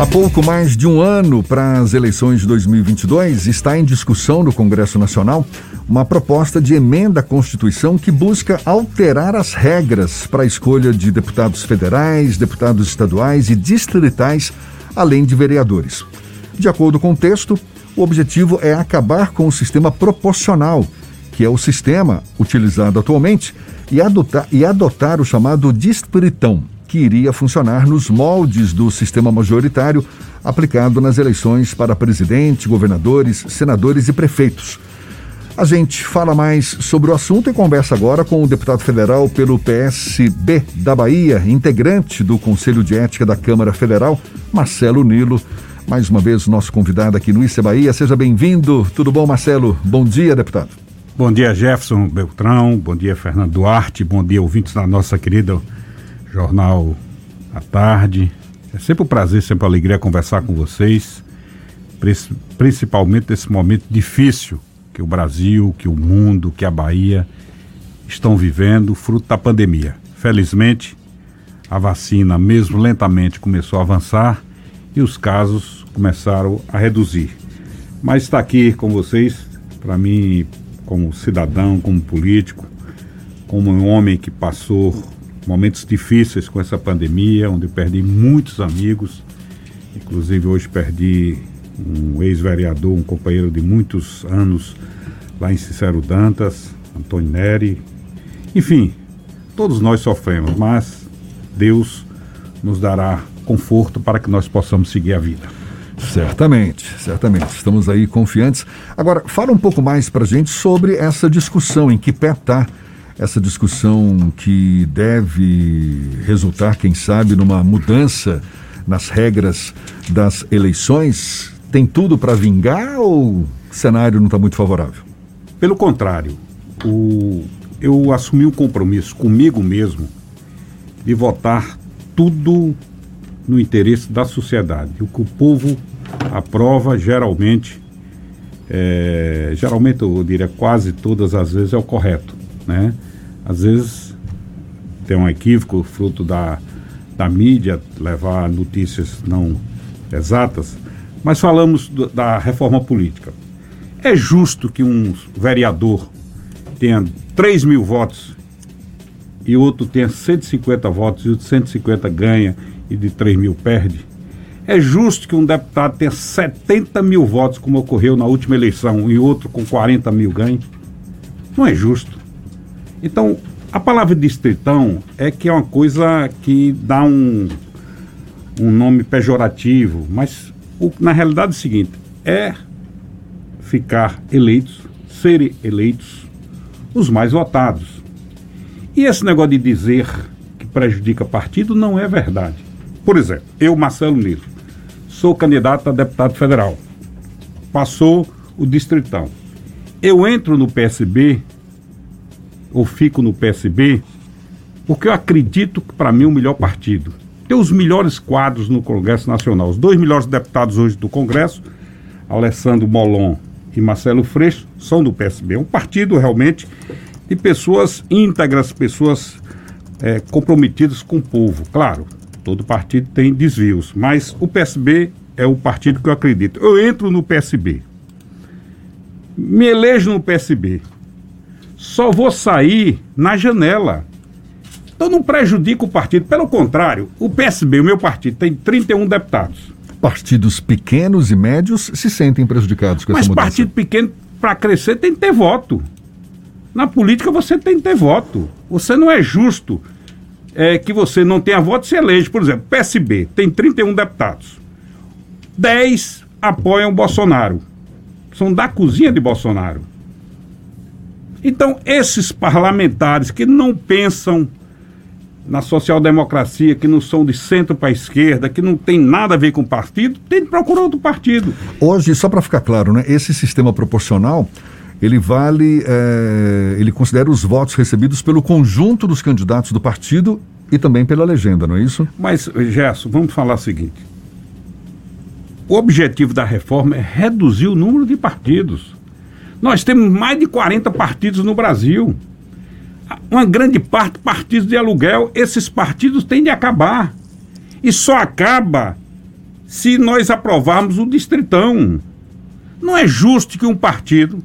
Há pouco mais de um ano para as eleições de 2022, está em discussão no Congresso Nacional uma proposta de emenda à Constituição que busca alterar as regras para a escolha de deputados federais, deputados estaduais e distritais, além de vereadores. De acordo com o texto, o objetivo é acabar com o sistema proporcional, que é o sistema utilizado atualmente, e adotar, e adotar o chamado distritão que iria funcionar nos moldes do sistema majoritário aplicado nas eleições para presidente, governadores, senadores e prefeitos. A gente fala mais sobre o assunto e conversa agora com o deputado federal pelo PSB da Bahia, integrante do Conselho de Ética da Câmara Federal, Marcelo Nilo. Mais uma vez, nosso convidado aqui no ICE Bahia. Seja bem-vindo. Tudo bom, Marcelo? Bom dia, deputado. Bom dia, Jefferson Beltrão. Bom dia, Fernando Duarte. Bom dia, ouvintes da nossa querida Jornal à Tarde. É sempre um prazer, sempre uma alegria conversar com vocês, principalmente nesse momento difícil que o Brasil, que o mundo, que a Bahia estão vivendo, fruto da pandemia. Felizmente, a vacina, mesmo lentamente, começou a avançar e os casos começaram a reduzir. Mas está aqui com vocês, para mim, como cidadão, como político, como um homem que passou momentos difíceis com essa pandemia, onde eu perdi muitos amigos, inclusive hoje perdi um ex-vereador, um companheiro de muitos anos lá em Cicero Dantas, Antônio Neri. Enfim, todos nós sofremos, mas Deus nos dará conforto para que nós possamos seguir a vida. Certamente, certamente. Estamos aí confiantes. Agora, fala um pouco mais para gente sobre essa discussão, em que pé está essa discussão que deve resultar, quem sabe, numa mudança nas regras das eleições, tem tudo para vingar ou o cenário não está muito favorável? Pelo contrário, o, eu assumi um compromisso comigo mesmo de votar tudo no interesse da sociedade. O que o povo aprova geralmente, é, geralmente eu diria quase todas as vezes é o correto, né? Às vezes tem um equívoco fruto da, da mídia levar notícias não exatas, mas falamos do, da reforma política. É justo que um vereador tenha 3 mil votos e outro tenha 150 votos e o de 150 ganha e de 3 mil perde? É justo que um deputado tenha 70 mil votos, como ocorreu na última eleição, e outro com 40 mil ganhe? Não é justo. Então, a palavra distritão é que é uma coisa que dá um, um nome pejorativo, mas o, na realidade é o seguinte: é ficar eleitos, serem eleitos os mais votados. E esse negócio de dizer que prejudica partido não é verdade. Por exemplo, eu, Marcelo Nilo, sou candidato a deputado federal. Passou o distritão. Eu entro no PSB ou fico no PSB, porque eu acredito que para mim é o melhor partido. Tem os melhores quadros no Congresso Nacional. Os dois melhores deputados hoje do Congresso, Alessandro Molon e Marcelo Freixo, são do PSB. É um partido realmente de pessoas íntegras, pessoas é, comprometidas com o povo. Claro, todo partido tem desvios, mas o PSB é o partido que eu acredito. Eu entro no PSB, me elejo no PSB, só vou sair na janela. Então não prejudica o partido. Pelo contrário, o PSB, o meu partido, tem 31 deputados. Partidos pequenos e médios se sentem prejudicados com Mas essa mudança. Mas partido pequeno, para crescer, tem que ter voto. Na política você tem que ter voto. Você não é justo é, que você não tenha voto se elege. Por exemplo, PSB tem 31 deputados. 10 apoiam Bolsonaro. São da cozinha de Bolsonaro. Então, esses parlamentares que não pensam na social-democracia, que não são de centro para a esquerda, que não tem nada a ver com o partido, tem que procurar outro partido. Hoje, só para ficar claro, né, esse sistema proporcional, ele vale, é, ele considera os votos recebidos pelo conjunto dos candidatos do partido e também pela legenda, não é isso? Mas, Gerson, vamos falar o seguinte. O objetivo da reforma é reduzir o número de partidos. Nós temos mais de 40 partidos no Brasil. Uma grande parte partidos de aluguel. Esses partidos têm de acabar. E só acaba se nós aprovarmos o Distritão. Não é justo que um partido,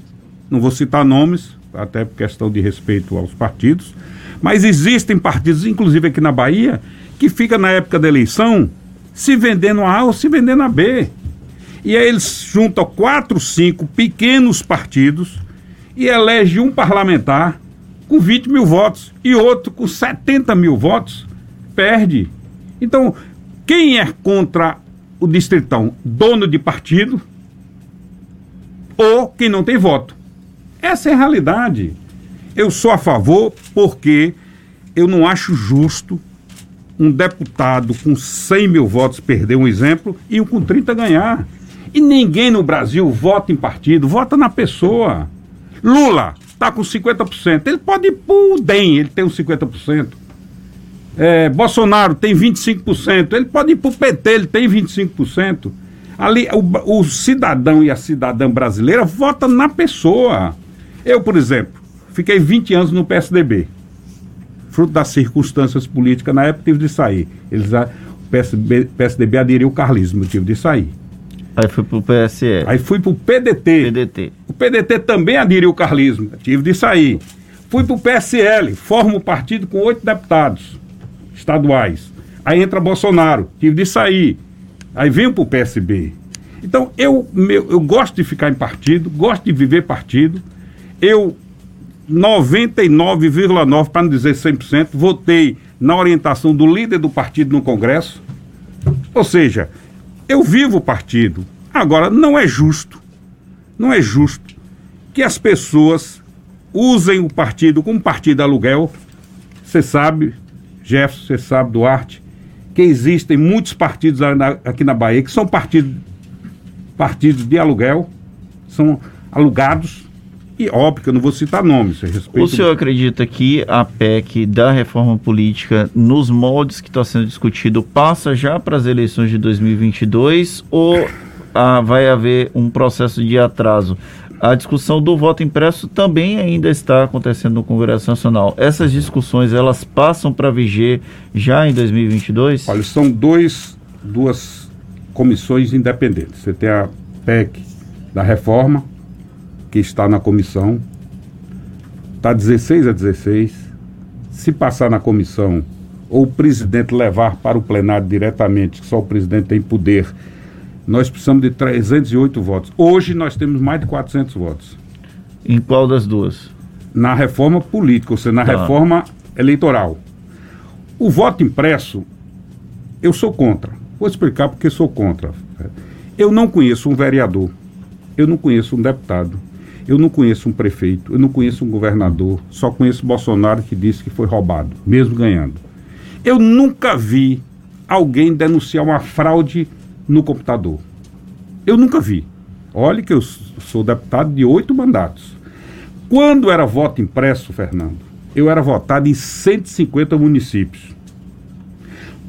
não vou citar nomes, até por questão de respeito aos partidos, mas existem partidos, inclusive aqui na Bahia, que fica na época da eleição se vendendo a A ou se vendendo a B. E aí eles juntam quatro, cinco pequenos partidos e elegem um parlamentar com 20 mil votos e outro com 70 mil votos, perde. Então, quem é contra o distritão? Dono de partido ou quem não tem voto. Essa é a realidade. Eu sou a favor porque eu não acho justo um deputado com 100 mil votos perder um exemplo e um com 30 ganhar. E ninguém no Brasil vota em partido, vota na pessoa. Lula está com 50%. Ele pode ir pro DEM, ele tem uns 50%. É, Bolsonaro tem 25%. Ele pode ir pro PT, ele tem 25%. Ali, o, o cidadão e a cidadã brasileira vota na pessoa. Eu, por exemplo, fiquei 20 anos no PSDB. Fruto das circunstâncias políticas, na época tive de sair. Eles, o PSDB, PSDB aderiu o carlismo, tive de sair. Aí fui pro PSE. Aí fui pro PDT. PDT. O PDT também aderiu o carlismo, tive de sair. Fui pro PSL, formo o partido com oito deputados estaduais. Aí entra Bolsonaro, tive de sair. Aí venho pro PSB. Então, eu, meu, eu gosto de ficar em partido, gosto de viver partido. Eu, 99,9%, para não dizer 100%, votei na orientação do líder do partido no Congresso. Ou seja, eu vivo o partido. Agora, não é justo, não é justo que as pessoas usem o partido como partido aluguel. Você sabe, Jefferson, você sabe, Duarte, que existem muitos partidos aqui na Bahia que são partidos, partidos de aluguel, são alugados, e óbvio que eu não vou citar nomes. O senhor acredita que a PEC da reforma política, nos moldes que está sendo discutido, passa já para as eleições de 2022 ou ah, vai haver um processo de atraso? A discussão do voto impresso também ainda está acontecendo no Congresso Nacional. Essas discussões elas passam para viger já em 2022? Olha, são dois, duas comissões independentes. Você tem a PEC da reforma, que está na comissão, está 16 a 16. Se passar na comissão, ou o presidente levar para o plenário diretamente, que só o presidente tem poder nós precisamos de 308 votos. Hoje nós temos mais de 400 votos. Em qual das duas? Na reforma política, ou seja, na tá. reforma eleitoral. O voto impresso, eu sou contra. Vou explicar porque sou contra. Eu não conheço um vereador, eu não conheço um deputado, eu não conheço um prefeito, eu não conheço um governador, só conheço Bolsonaro que disse que foi roubado, mesmo ganhando. Eu nunca vi alguém denunciar uma fraude no computador. Eu nunca vi. Olhe que eu sou deputado de oito mandatos. Quando era voto impresso, Fernando, eu era votado em 150 municípios.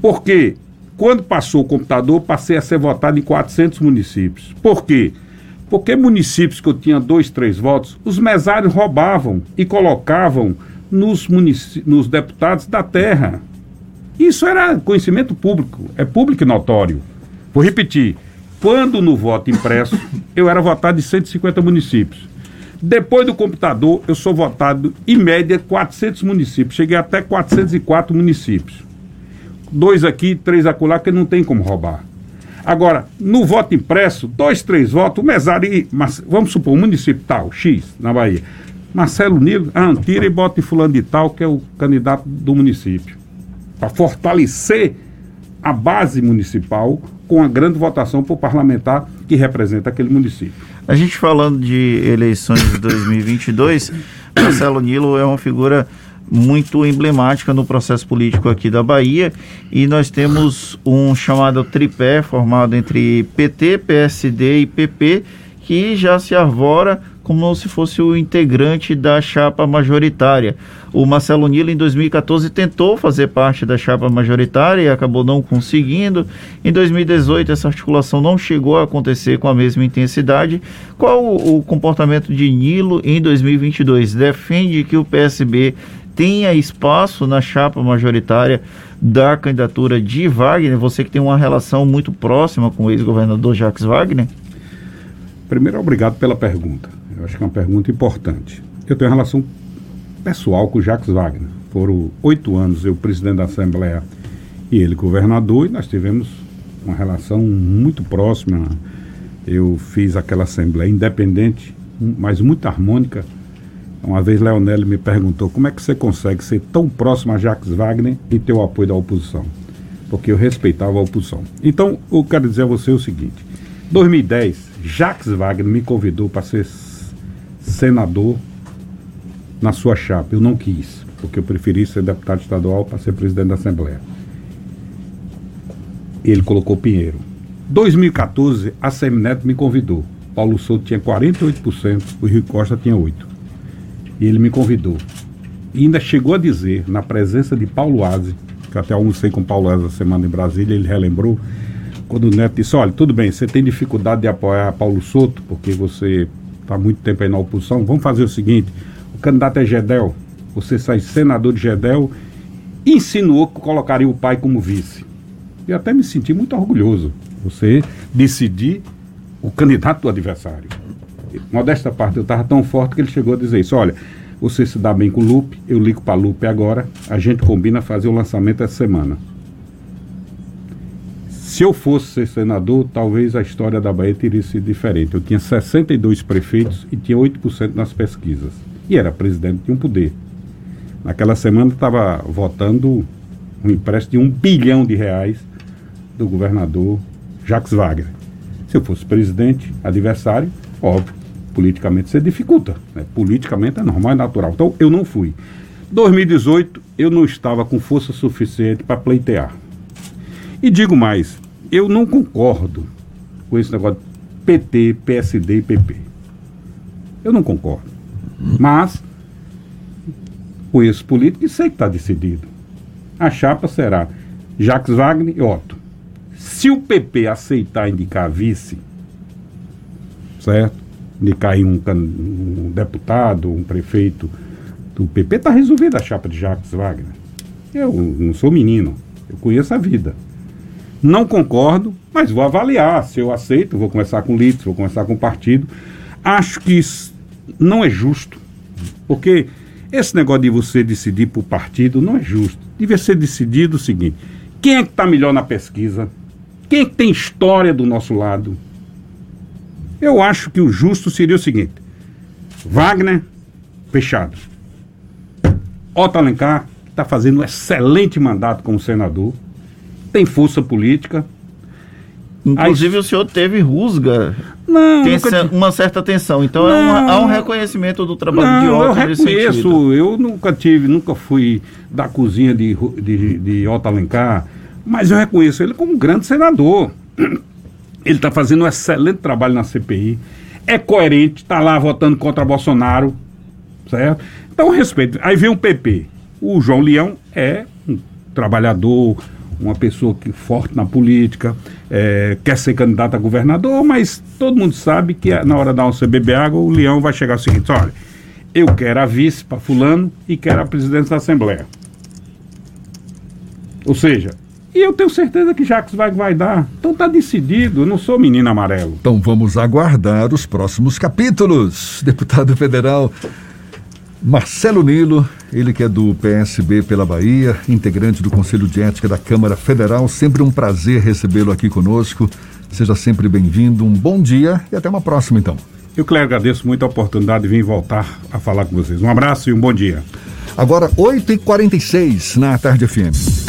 Porque quando passou o computador, passei a ser votado em 400 municípios. Por quê? Porque municípios que eu tinha dois, três votos, os mesários roubavam e colocavam nos, nos deputados da terra. Isso era conhecimento público, é público e notório. Vou repetir. Quando no voto impresso, eu era votado em 150 municípios. Depois do computador, eu sou votado, em média, 400 municípios. Cheguei até 404 municípios. Dois aqui, três acolá, que não tem como roubar. Agora, no voto impresso, dois, três votos, o mesário, vamos supor, o município tal, X, na Bahia. Marcelo Nilo, a Antira e bota em fulano de tal, que é o candidato do município. Para fortalecer a base municipal com a grande votação por parlamentar que representa aquele município. A gente falando de eleições de 2022, Marcelo Nilo é uma figura muito emblemática no processo político aqui da Bahia e nós temos um chamado tripé formado entre PT, PSD e PP que já se arvora como se fosse o integrante da chapa majoritária. O Marcelo Nilo, em 2014, tentou fazer parte da chapa majoritária e acabou não conseguindo. Em 2018, essa articulação não chegou a acontecer com a mesma intensidade. Qual o, o comportamento de Nilo em 2022? Defende que o PSB tenha espaço na chapa majoritária da candidatura de Wagner? Você que tem uma relação muito próxima com o ex-governador Jacques Wagner? Primeiro, obrigado pela pergunta. Eu acho que é uma pergunta importante. Eu tenho uma relação pessoal com o Jacques Wagner. Foram oito anos eu presidente da Assembleia e ele governador, e nós tivemos uma relação muito próxima. Eu fiz aquela Assembleia independente, mas muito harmônica. Uma vez Leonel me perguntou como é que você consegue ser tão próximo a Jacques Wagner e ter o apoio da oposição. Porque eu respeitava a oposição. Então, eu quero dizer a você o seguinte: 2010, Jacques Wagner me convidou para ser senador na sua chapa. Eu não quis, porque eu preferi ser deputado estadual para ser presidente da Assembleia. Ele colocou Pinheiro. 2014, a Semineto me convidou. Paulo Souto tinha 48%, o Rio Costa tinha 8%. E ele me convidou. E ainda chegou a dizer, na presença de Paulo Aze, que até almocei com Paulo Aze a semana em Brasília, ele relembrou, quando o Neto disse, olha, tudo bem, você tem dificuldade de apoiar Paulo Souto, porque você está muito tempo aí na oposição, vamos fazer o seguinte, o candidato é Gedel, você sai senador de Gedel, insinuou que colocaria o pai como vice. E até me senti muito orgulhoso. Você decidir o candidato do adversário. Modesta parte, eu estava tão forte que ele chegou a dizer isso. Olha, você se dá bem com o Lupe, eu ligo para Lupe agora, a gente combina fazer o lançamento essa semana. Se eu fosse ser senador, talvez a história da Bahia teria sido diferente. Eu tinha 62 prefeitos e tinha 8% nas pesquisas. E era presidente de um poder. Naquela semana estava votando um empréstimo de um bilhão de reais do governador Jacques Wagner. Se eu fosse presidente, adversário, óbvio, politicamente você dificulta. Né? Politicamente é normal, é natural. Então eu não fui. 2018 eu não estava com força suficiente para pleitear. E digo mais, eu não concordo com esse negócio de PT, PSD e PP. Eu não concordo. Mas conheço político e sei que está decidido. A chapa será Jacques Wagner e Otto. Se o PP aceitar indicar vice, certo? Indicar um, um deputado, um prefeito do PP, está resolvida a chapa de Jacques Wagner. Eu não sou menino, eu conheço a vida. Não concordo, mas vou avaliar. Se eu aceito, vou conversar com o líder, vou conversar com o partido. Acho que isso não é justo, porque esse negócio de você decidir por partido não é justo. Devia ser decidido o seguinte: quem é que está melhor na pesquisa? Quem é que tem história do nosso lado? Eu acho que o justo seria o seguinte: Wagner, fechado. Otto Alencar, que está fazendo um excelente mandato como senador, tem força política. Inclusive Aí, o senhor teve rusga. Não, tem uma certa tensão. Então não, é uma, há um reconhecimento do trabalho não, de Otto. Eu reconheço, eu nunca tive, nunca fui da cozinha de, de, de Otto Alencar mas eu reconheço ele como um grande senador. Ele está fazendo um excelente trabalho na CPI, é coerente, está lá votando contra Bolsonaro, certo? Então, respeito. Aí vem o PP. O João Leão é um trabalhador, uma pessoa que forte na política, é, quer ser candidato a governador, mas todo mundo sabe que na hora da você beber água, o Leão vai chegar o seguinte: olha, eu quero a vice para Fulano e quero a presidência da Assembleia. Ou seja, e eu tenho certeza que Jacques vai, vai dar. Então tá decidido, eu não sou menino amarelo. Então vamos aguardar os próximos capítulos. Deputado federal Marcelo Nilo, ele que é do PSB pela Bahia, integrante do Conselho de Ética da Câmara Federal. Sempre um prazer recebê-lo aqui conosco. Seja sempre bem-vindo, um bom dia e até uma próxima então. Eu lhe agradeço muito a oportunidade de vir voltar a falar com vocês. Um abraço e um bom dia. Agora, 8h46 na Tarde FM.